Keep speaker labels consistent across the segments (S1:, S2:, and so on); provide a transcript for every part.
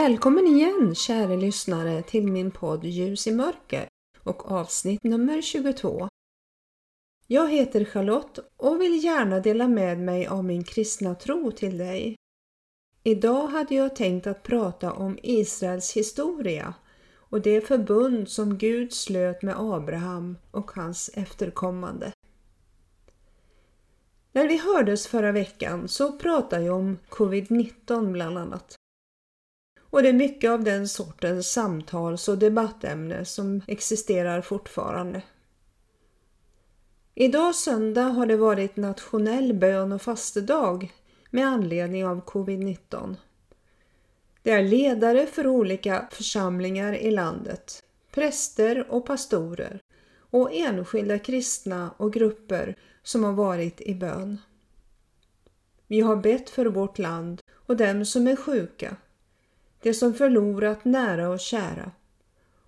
S1: Välkommen igen kära lyssnare till min podd Ljus i mörker och avsnitt nummer 22. Jag heter Charlotte och vill gärna dela med mig av min kristna tro till dig. Idag hade jag tänkt att prata om Israels historia och det förbund som Gud slöt med Abraham och hans efterkommande. När vi hördes förra veckan så pratade jag om covid-19 bland annat. Och det är mycket av den sortens samtals och debattämne som existerar fortfarande. Idag söndag har det varit nationell bön och fastedag med anledning av covid-19. Det är ledare för olika församlingar i landet, präster och pastorer och enskilda kristna och grupper som har varit i bön. Vi har bett för vårt land och dem som är sjuka, de som förlorat nära och kära.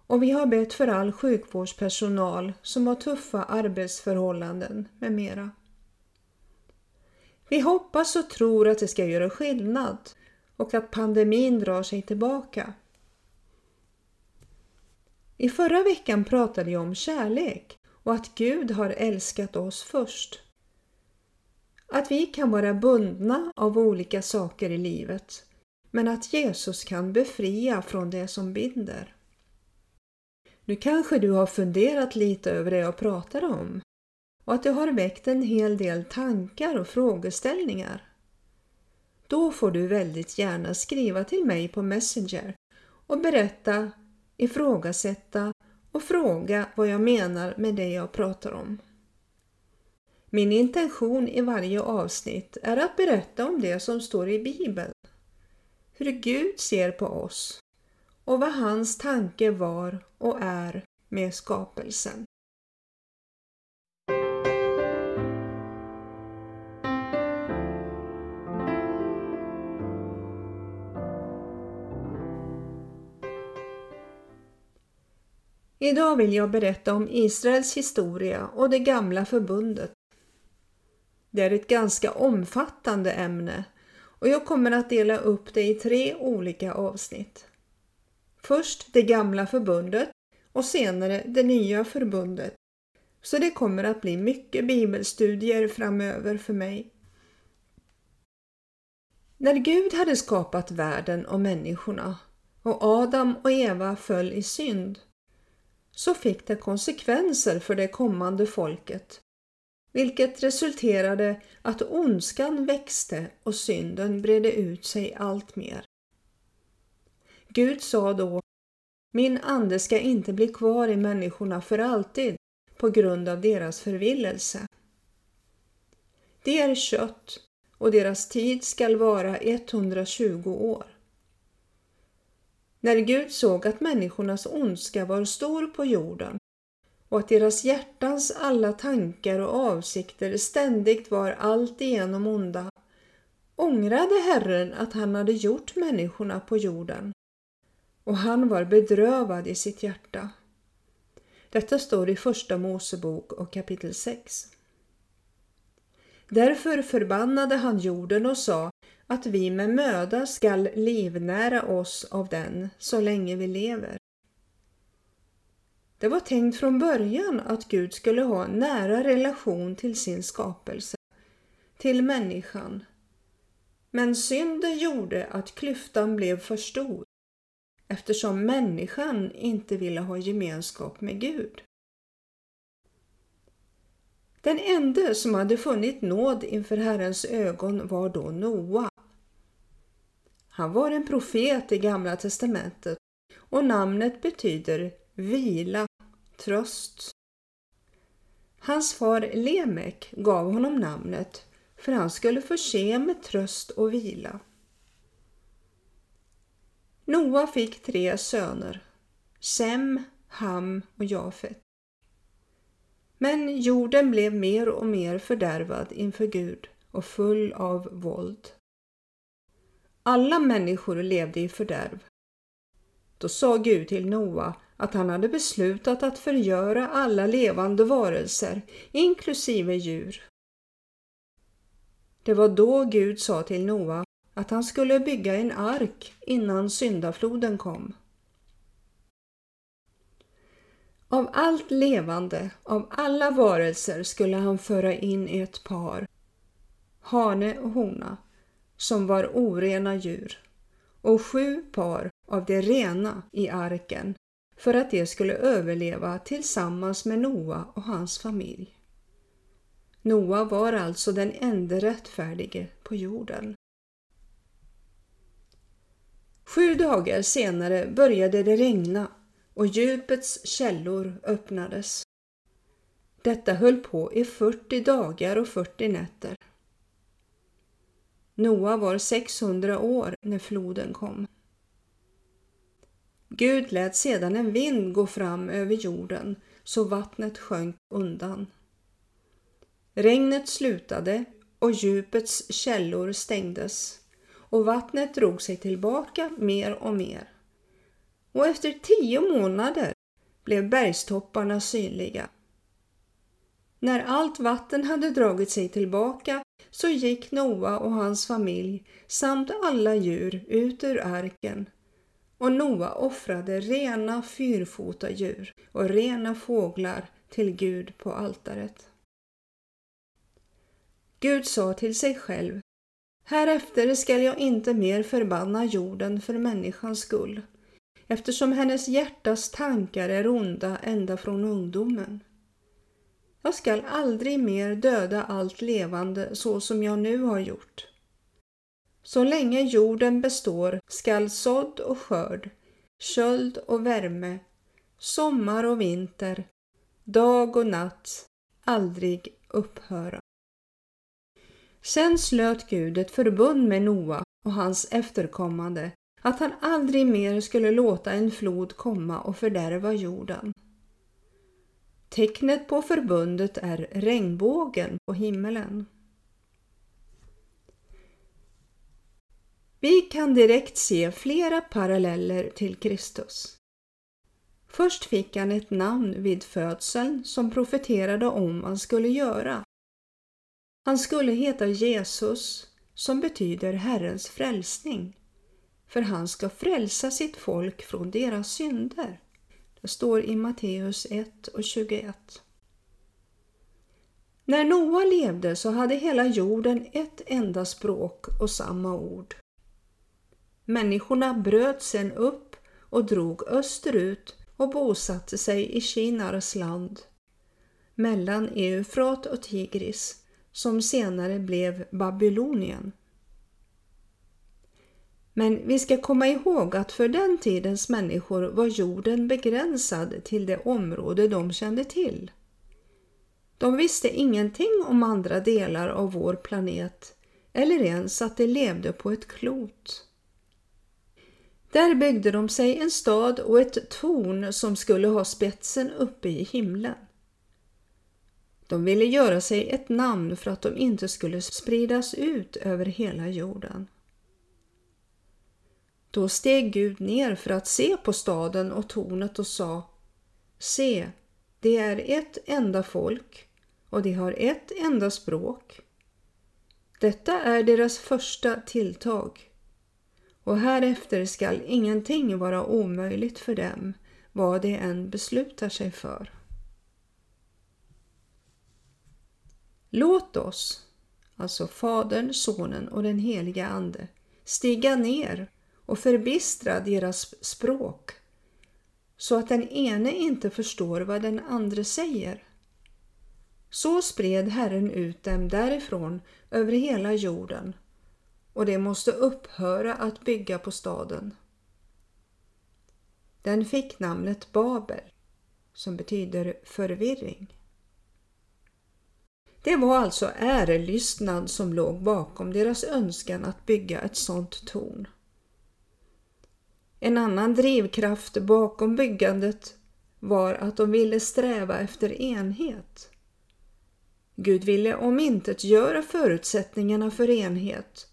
S1: Och vi har bett för all sjukvårdspersonal som har tuffa arbetsförhållanden med mera. Vi hoppas och tror att det ska göra skillnad och att pandemin drar sig tillbaka. I förra veckan pratade jag om kärlek och att Gud har älskat oss först. Att vi kan vara bundna av olika saker i livet men att Jesus kan befria från det som binder. Nu kanske du har funderat lite över det jag pratar om och att det har väckt en hel del tankar och frågeställningar. Då får du väldigt gärna skriva till mig på Messenger och berätta, ifrågasätta och fråga vad jag menar med det jag pratar om. Min intention i varje avsnitt är att berätta om det som står i Bibeln. Hur Gud ser på oss och vad hans tanke var och är med skapelsen. Idag vill jag berätta om Israels historia och det gamla förbundet. Det är ett ganska omfattande ämne och jag kommer att dela upp det i tre olika avsnitt. Först det gamla förbundet och senare det nya förbundet. Så det kommer att bli mycket bibelstudier framöver för mig. När Gud hade skapat världen och människorna och Adam och Eva föll i synd så fick det konsekvenser för det kommande folket, vilket resulterade att ondskan växte och synden bredde ut sig allt mer. Gud sa då, min ande ska inte bli kvar i människorna för alltid på grund av deras förvillelse. Det är kött och deras tid skall vara 120 år. När Gud såg att människornas ondska var stor på jorden och att deras hjärtans alla tankar och avsikter ständigt var alltigenom onda ångrade Herren att han hade gjort människorna på jorden och han var bedrövad i sitt hjärta. Detta står i Första Mosebok och kapitel 6. Därför förbannade han jorden och sa att vi med möda skall livnära oss av den så länge vi lever. Det var tänkt från början att Gud skulle ha en nära relation till sin skapelse, till människan. Men synden gjorde att klyftan blev för stor eftersom människan inte ville ha gemenskap med Gud. Den ende som hade funnit nåd inför Herrens ögon var då Noa. Han var en profet i Gamla testamentet och namnet betyder vila, tröst. Hans far Lemek gav honom namnet för han skulle förse med tröst och vila. Noa fick tre söner, Sem, Ham och Jafet. Men jorden blev mer och mer fördärvad inför Gud och full av våld. Alla människor levde i fördärv. Då sa Gud till Noa att han hade beslutat att förgöra alla levande varelser, inklusive djur. Det var då Gud sa till Noa att han skulle bygga en ark innan syndafloden kom. Av allt levande, av alla varelser skulle han föra in ett par, hane och hona, som var orena djur, och sju par av det rena i arken för att de skulle överleva tillsammans med Noa och hans familj. Noa var alltså den enda rättfärdige på jorden. Sju dagar senare började det regna och djupets källor öppnades. Detta höll på i 40 dagar och 40 nätter. Noa var 600 år när floden kom. Gud lät sedan en vind gå fram över jorden så vattnet sjönk undan. Regnet slutade och djupets källor stängdes och vattnet drog sig tillbaka mer och mer. Och efter tio månader blev bergstopparna synliga. När allt vatten hade dragit sig tillbaka så gick Noa och hans familj samt alla djur ut ur arken och Noa offrade rena fyrfota djur och rena fåglar till Gud på altaret. Gud sa till sig själv Härefter skall jag inte mer förbanna jorden för människans skull, eftersom hennes hjärtas tankar är onda ända från ungdomen. Jag skall aldrig mer döda allt levande så som jag nu har gjort. Så länge jorden består skall sådd och skörd, köld och värme, sommar och vinter, dag och natt aldrig upphöra. Sen slöt Gud ett förbund med Noa och hans efterkommande att han aldrig mer skulle låta en flod komma och fördärva jorden. Tecknet på förbundet är regnbågen på himmelen. Vi kan direkt se flera paralleller till Kristus. Först fick han ett namn vid födseln som profeterade om vad han skulle göra. Han skulle heta Jesus som betyder Herrens frälsning. För han ska frälsa sitt folk från deras synder. Det står i Matteus 1 och 21. När Noa levde så hade hela jorden ett enda språk och samma ord. Människorna bröt sen upp och drog österut och bosatte sig i Kinars land mellan Eufrat och Tigris som senare blev Babylonien. Men vi ska komma ihåg att för den tidens människor var jorden begränsad till det område de kände till. De visste ingenting om andra delar av vår planet eller ens att de levde på ett klot. Där byggde de sig en stad och ett torn som skulle ha spetsen uppe i himlen. De ville göra sig ett namn för att de inte skulle spridas ut över hela jorden. Då steg Gud ner för att se på staden och tornet och sa Se, det är ett enda folk och de har ett enda språk. Detta är deras första tilltag och härefter skall ingenting vara omöjligt för dem, vad de än beslutar sig för. Låt oss, alltså Fadern, Sonen och den heliga Ande, stiga ner och förbistra deras språk så att den ene inte förstår vad den andre säger. Så spred Herren ut dem därifrån över hela jorden och de måste upphöra att bygga på staden. Den fick namnet Babel som betyder förvirring. Det var alltså ärelystnad som låg bakom deras önskan att bygga ett sådant torn. En annan drivkraft bakom byggandet var att de ville sträva efter enhet. Gud ville om inte göra förutsättningarna för enhet.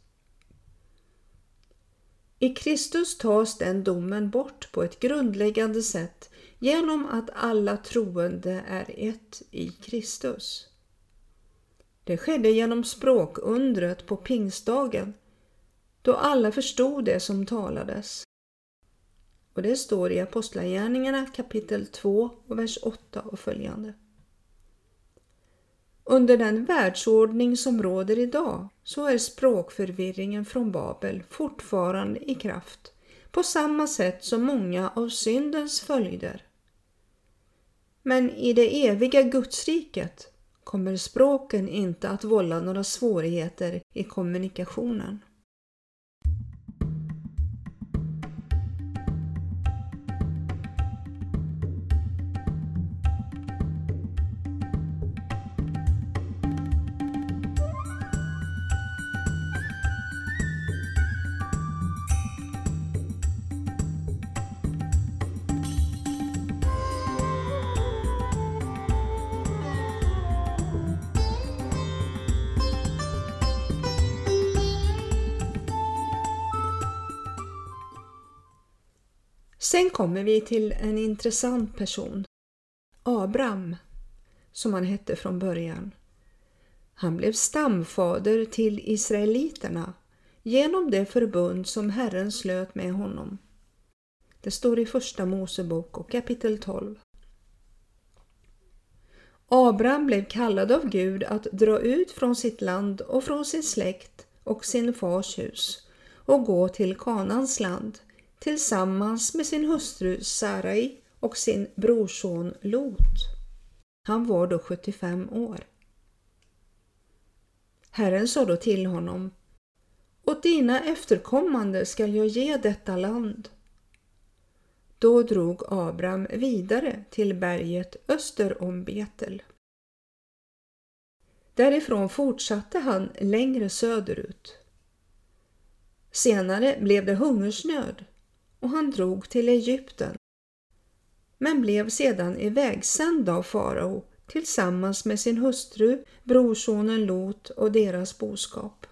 S1: I Kristus tas den domen bort på ett grundläggande sätt genom att alla troende är ett i Kristus. Det skedde genom språkundret på pingstdagen då alla förstod det som talades. Och det står i Apostlagärningarna kapitel 2 och vers 8 och följande. Under den världsordning som råder idag så är språkförvirringen från Babel fortfarande i kraft på samma sätt som många av syndens följder. Men i det eviga Gudsriket kommer språken inte att vålla några svårigheter i kommunikationen. Sen kommer vi till en intressant person. Abram, som han hette från början. Han blev stamfader till israeliterna genom det förbund som Herren slöt med honom. Det står i Första Mosebok och kapitel 12. Abram blev kallad av Gud att dra ut från sitt land och från sin släkt och sin fars hus och gå till Kanans land tillsammans med sin hustru Sarai och sin brorson Lot. Han var då 75 år. Herren sa då till honom Åt dina efterkommande skall jag ge detta land. Då drog Abram vidare till berget öster om Betel. Därifrån fortsatte han längre söderut. Senare blev det hungersnöd och han drog till Egypten men blev sedan ivägsänd av farao tillsammans med sin hustru, brorsonen Lot och deras boskap.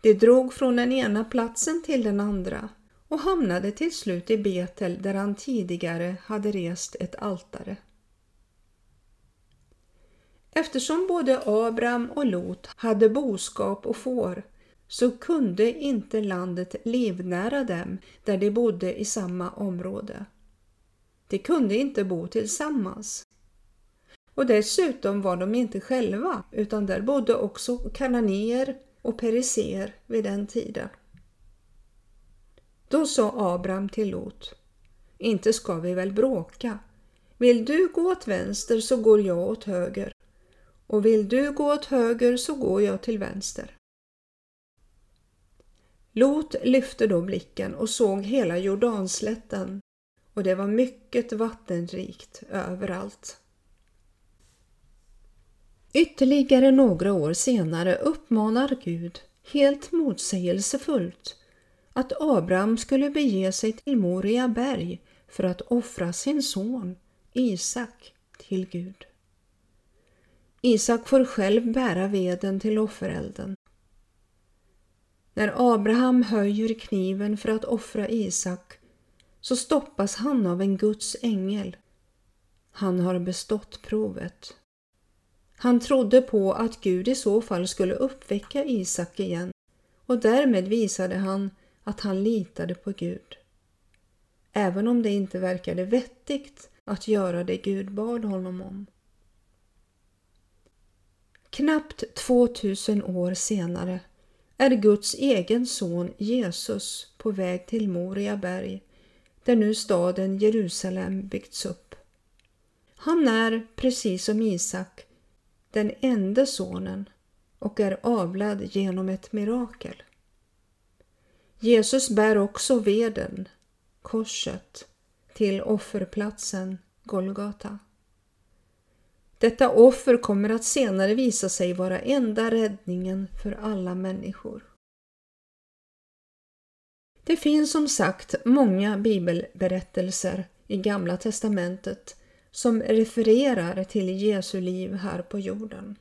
S1: De drog från den ena platsen till den andra och hamnade till slut i Betel där han tidigare hade rest ett altare. Eftersom både Abram och Lot hade boskap och får så kunde inte landet livnära dem där de bodde i samma område. De kunde inte bo tillsammans. Och dessutom var de inte själva utan där bodde också kananéer och periser vid den tiden. Då sa Abraham till Lot, inte ska vi väl bråka. Vill du gå åt vänster så går jag åt höger och vill du gå åt höger så går jag till vänster. Lot lyfte då blicken och såg hela Jordanslätten och det var mycket vattenrikt överallt. Ytterligare några år senare uppmanar Gud helt motsägelsefullt att Abraham skulle bege sig till Moria berg för att offra sin son Isak till Gud. Isak får själv bära veden till offerelden när Abraham höjer kniven för att offra Isak så stoppas han av en Guds ängel. Han har bestått provet. Han trodde på att Gud i så fall skulle uppväcka Isak igen och därmed visade han att han litade på Gud. Även om det inte verkade vettigt att göra det Gud bad honom om. Knappt 2000 år senare är Guds egen son Jesus på väg till Moria berg, där nu staden Jerusalem byggts upp. Han är, precis som Isak, den enda sonen och är avlad genom ett mirakel. Jesus bär också veden, korset, till offerplatsen Golgata. Detta offer kommer att senare visa sig vara enda räddningen för alla människor. Det finns som sagt många bibelberättelser i Gamla testamentet som refererar till Jesu liv här på jorden.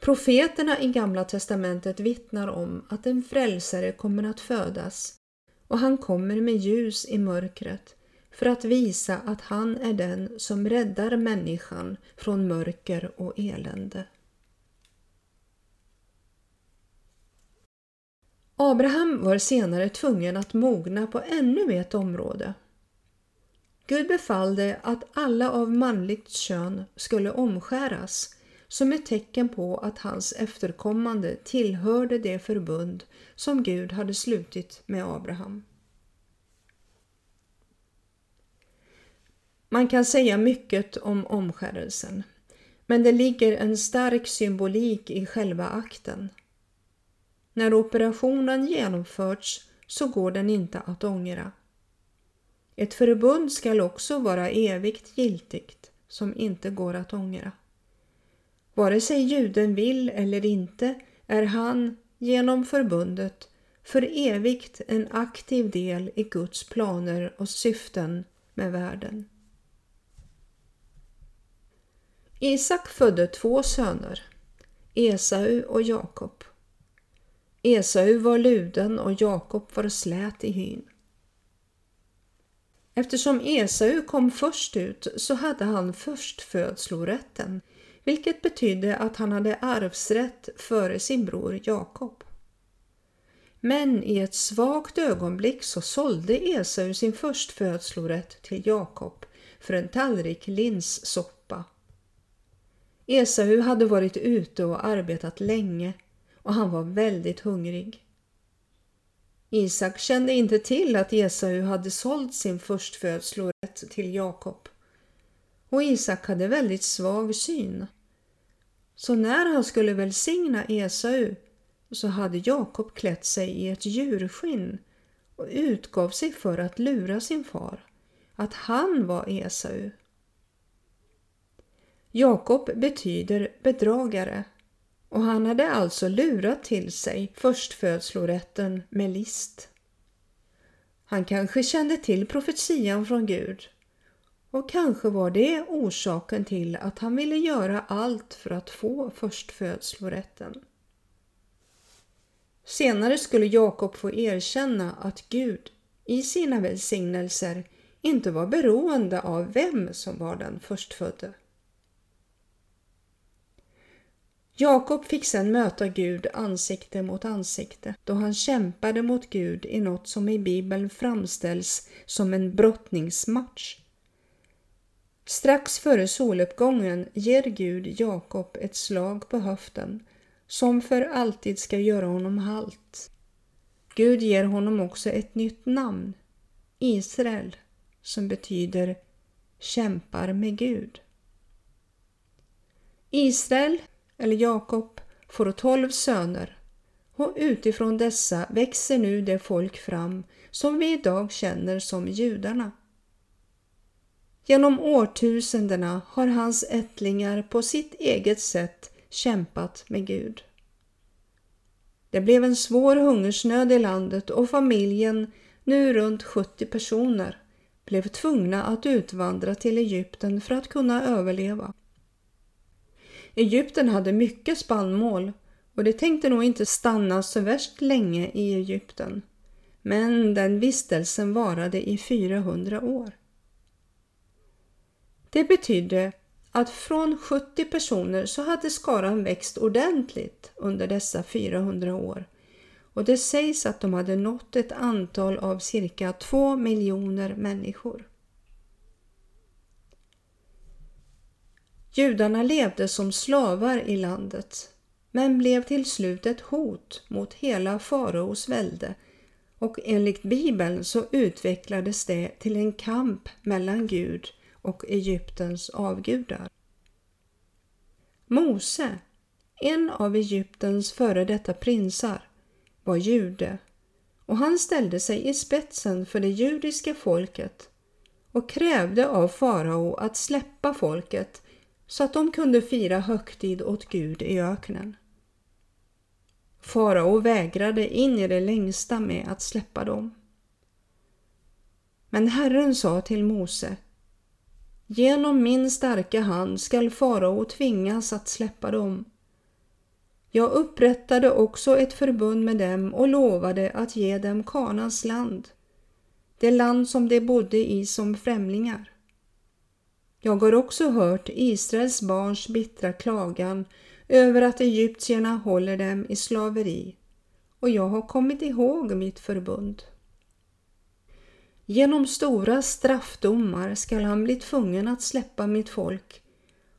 S1: Profeterna i Gamla testamentet vittnar om att en frälsare kommer att födas och han kommer med ljus i mörkret för att visa att han är den som räddar människan från mörker och elände. Abraham var senare tvungen att mogna på ännu ett område. Gud befallde att alla av manligt kön skulle omskäras som ett tecken på att hans efterkommande tillhörde det förbund som Gud hade slutit med Abraham. Man kan säga mycket om omskärelsen, men det ligger en stark symbolik i själva akten. När operationen genomförts så går den inte att ångra. Ett förbund skall också vara evigt giltigt som inte går att ångra. Vare sig juden vill eller inte är han genom förbundet för evigt en aktiv del i Guds planer och syften med världen. Isak födde två söner, Esau och Jakob. Esau var luden och Jakob var slät i hyn. Eftersom Esau kom först ut så hade han förstfödslorätten, vilket betydde att han hade arvsrätt före sin bror Jakob. Men i ett svagt ögonblick så sålde Esau sin förstfödslorätt till Jakob för en tallrik linssoppa. Esau hade varit ute och arbetat länge och han var väldigt hungrig. Isak kände inte till att Esau hade sålt sin förstfödslorätt till Jakob. Och Isak hade väldigt svag syn. Så när han skulle välsigna Esau så hade Jakob klätt sig i ett djurskinn och utgav sig för att lura sin far, att han var Esau. Jakob betyder bedragare och han hade alltså lurat till sig förstfödslorätten med list. Han kanske kände till profetian från Gud och kanske var det orsaken till att han ville göra allt för att få förstfödslorätten. Senare skulle Jakob få erkänna att Gud i sina välsignelser inte var beroende av vem som var den förstfödde. Jakob fick sedan möta Gud ansikte mot ansikte då han kämpade mot Gud i något som i Bibeln framställs som en brottningsmatch. Strax före soluppgången ger Gud Jakob ett slag på höften som för alltid ska göra honom halt. Gud ger honom också ett nytt namn, Israel, som betyder kämpar med Gud. Israel eller Jakob, får tolv söner och utifrån dessa växer nu det folk fram som vi idag känner som judarna. Genom årtusendena har hans ättlingar på sitt eget sätt kämpat med Gud. Det blev en svår hungersnöd i landet och familjen, nu runt 70 personer, blev tvungna att utvandra till Egypten för att kunna överleva. Egypten hade mycket spannmål och det tänkte nog inte stanna så värst länge i Egypten. Men den vistelsen varade i 400 år. Det betydde att från 70 personer så hade skaran växt ordentligt under dessa 400 år och det sägs att de hade nått ett antal av cirka 2 miljoner människor. Judarna levde som slavar i landet men blev till slut ett hot mot hela faraos välde och enligt bibeln så utvecklades det till en kamp mellan Gud och Egyptens avgudar. Mose, en av Egyptens före detta prinsar, var jude och han ställde sig i spetsen för det judiska folket och krävde av farao att släppa folket så att de kunde fira högtid åt Gud i öknen. Farao vägrade in i det längsta med att släppa dem. Men Herren sa till Mose Genom min starka hand skall farao tvingas att släppa dem. Jag upprättade också ett förbund med dem och lovade att ge dem Kanas land, det land som de bodde i som främlingar. Jag har också hört Israels barns bittra klagan över att egyptierna håller dem i slaveri och jag har kommit ihåg mitt förbund. Genom stora straffdomar skall han bli tvungen att släppa mitt folk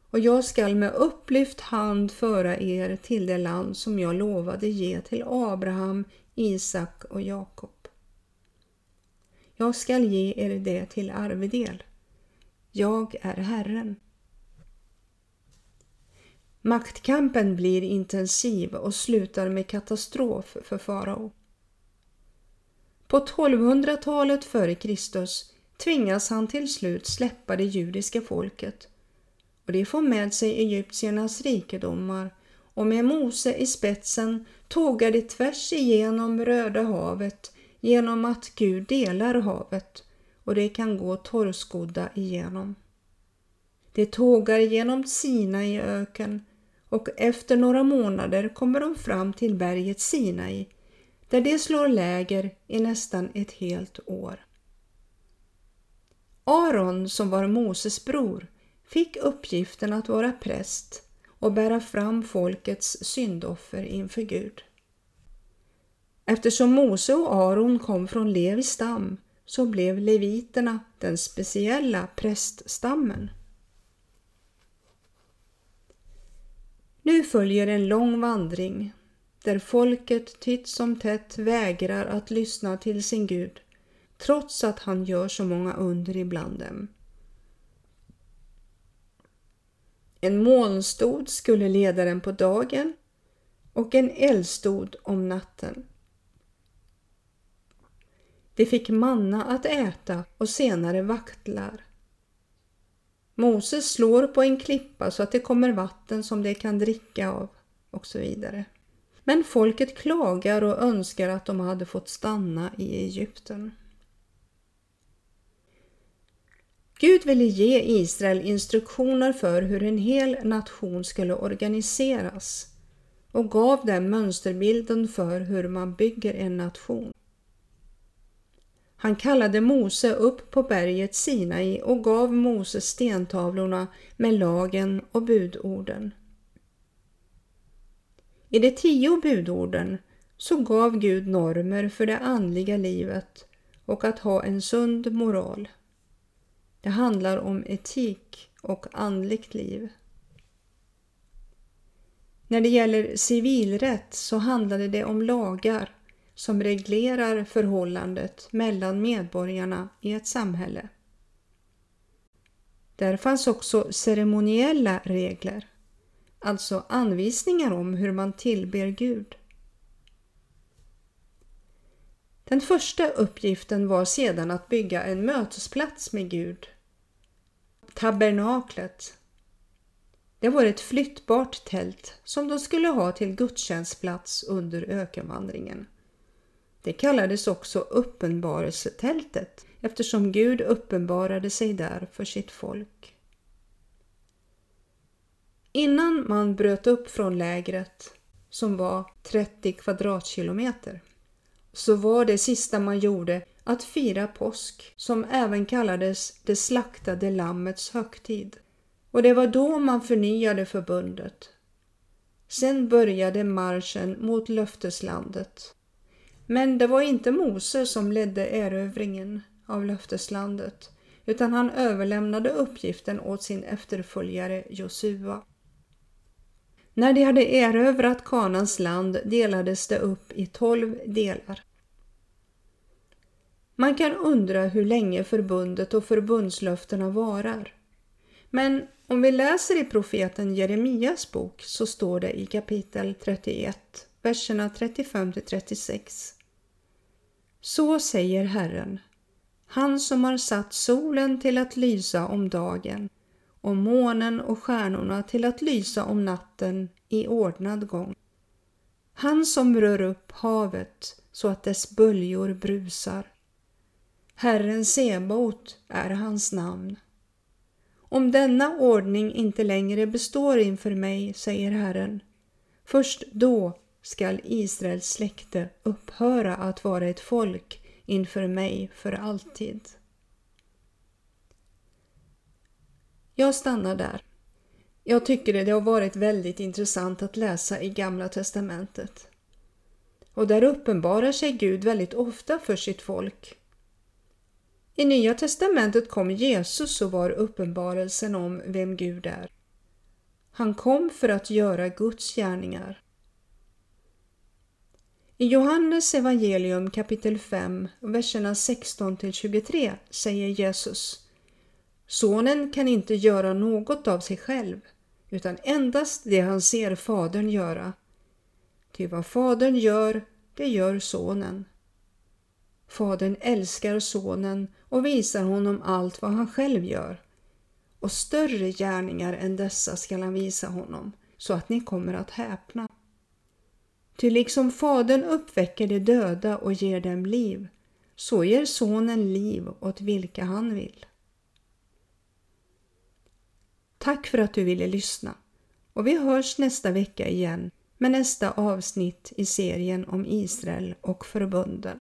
S1: och jag skall med upplyft hand föra er till det land som jag lovade ge till Abraham, Isak och Jakob. Jag skall ge er det till arvedel. Jag är Herren. Maktkampen blir intensiv och slutar med katastrof för farao. På 1200-talet f.Kr. tvingas han till slut släppa det judiska folket och det får med sig egyptiernas rikedomar och med Mose i spetsen tågar det tvärs igenom Röda havet genom att Gud delar havet och det kan gå torrskodda igenom. Det tågar genom Sinai öken och efter några månader kommer de fram till berget Sinai där de slår läger i nästan ett helt år. Aron, som var Moses bror, fick uppgiften att vara präst och bära fram folkets syndoffer inför Gud. Eftersom Mose och Aron kom från Levis stam så blev leviterna den speciella präststammen. Nu följer en lång vandring där folket titt som tätt vägrar att lyssna till sin Gud trots att han gör så många under ibland dem. En molnstod skulle leda den på dagen och en eldstod om natten. De fick manna att äta och senare vaktlar. Moses slår på en klippa så att det kommer vatten som de kan dricka av och så vidare. Men folket klagar och önskar att de hade fått stanna i Egypten. Gud ville ge Israel instruktioner för hur en hel nation skulle organiseras och gav dem mönsterbilden för hur man bygger en nation. Han kallade Mose upp på berget Sinai och gav Mose stentavlorna med lagen och budorden. I de tio budorden så gav Gud normer för det andliga livet och att ha en sund moral. Det handlar om etik och andligt liv. När det gäller civilrätt så handlade det om lagar som reglerar förhållandet mellan medborgarna i ett samhälle. Där fanns också ceremoniella regler, alltså anvisningar om hur man tillber Gud. Den första uppgiften var sedan att bygga en mötesplats med Gud. Tabernaklet. Det var ett flyttbart tält som de skulle ha till gudstjänstplats under ökenvandringen. Det kallades också uppenbarelsetältet eftersom Gud uppenbarade sig där för sitt folk. Innan man bröt upp från lägret, som var 30 kvadratkilometer, så var det sista man gjorde att fira påsk som även kallades det slaktade lammets högtid. Och det var då man förnyade förbundet. Sen började marschen mot löfteslandet men det var inte Mose som ledde erövringen av löfteslandet utan han överlämnade uppgiften åt sin efterföljare Josua. När de hade erövrat Kanans land delades det upp i tolv delar. Man kan undra hur länge förbundet och förbundslöftena varar. Men om vi läser i profeten Jeremias bok så står det i kapitel 31, verserna 35 36. Så säger Herren, han som har satt solen till att lysa om dagen och månen och stjärnorna till att lysa om natten i ordnad gång. Han som rör upp havet så att dess böljor brusar. Herren sebot är hans namn. Om denna ordning inte längre består inför mig, säger Herren, först då skall Israels släkte upphöra att vara ett folk inför mig för alltid. Jag stannar där. Jag tycker det har varit väldigt intressant att läsa i Gamla testamentet. och där uppenbarar sig Gud väldigt ofta för sitt folk. I Nya testamentet kom Jesus och var uppenbarelsen om vem Gud är. Han kom för att göra Guds gärningar. I Johannes evangelium kapitel 5, verserna 16 till 23 säger Jesus Sonen kan inte göra något av sig själv, utan endast det han ser Fadern göra. Ty vad Fadern gör, det gör Sonen. Fadern älskar Sonen och visar honom allt vad han själv gör. Och större gärningar än dessa skall han visa honom, så att ni kommer att häpna. Ty liksom Fadern uppväcker de döda och ger dem liv, så ger Sonen liv åt vilka han vill. Tack för att du ville lyssna och vi hörs nästa vecka igen med nästa avsnitt i serien om Israel och förbunden.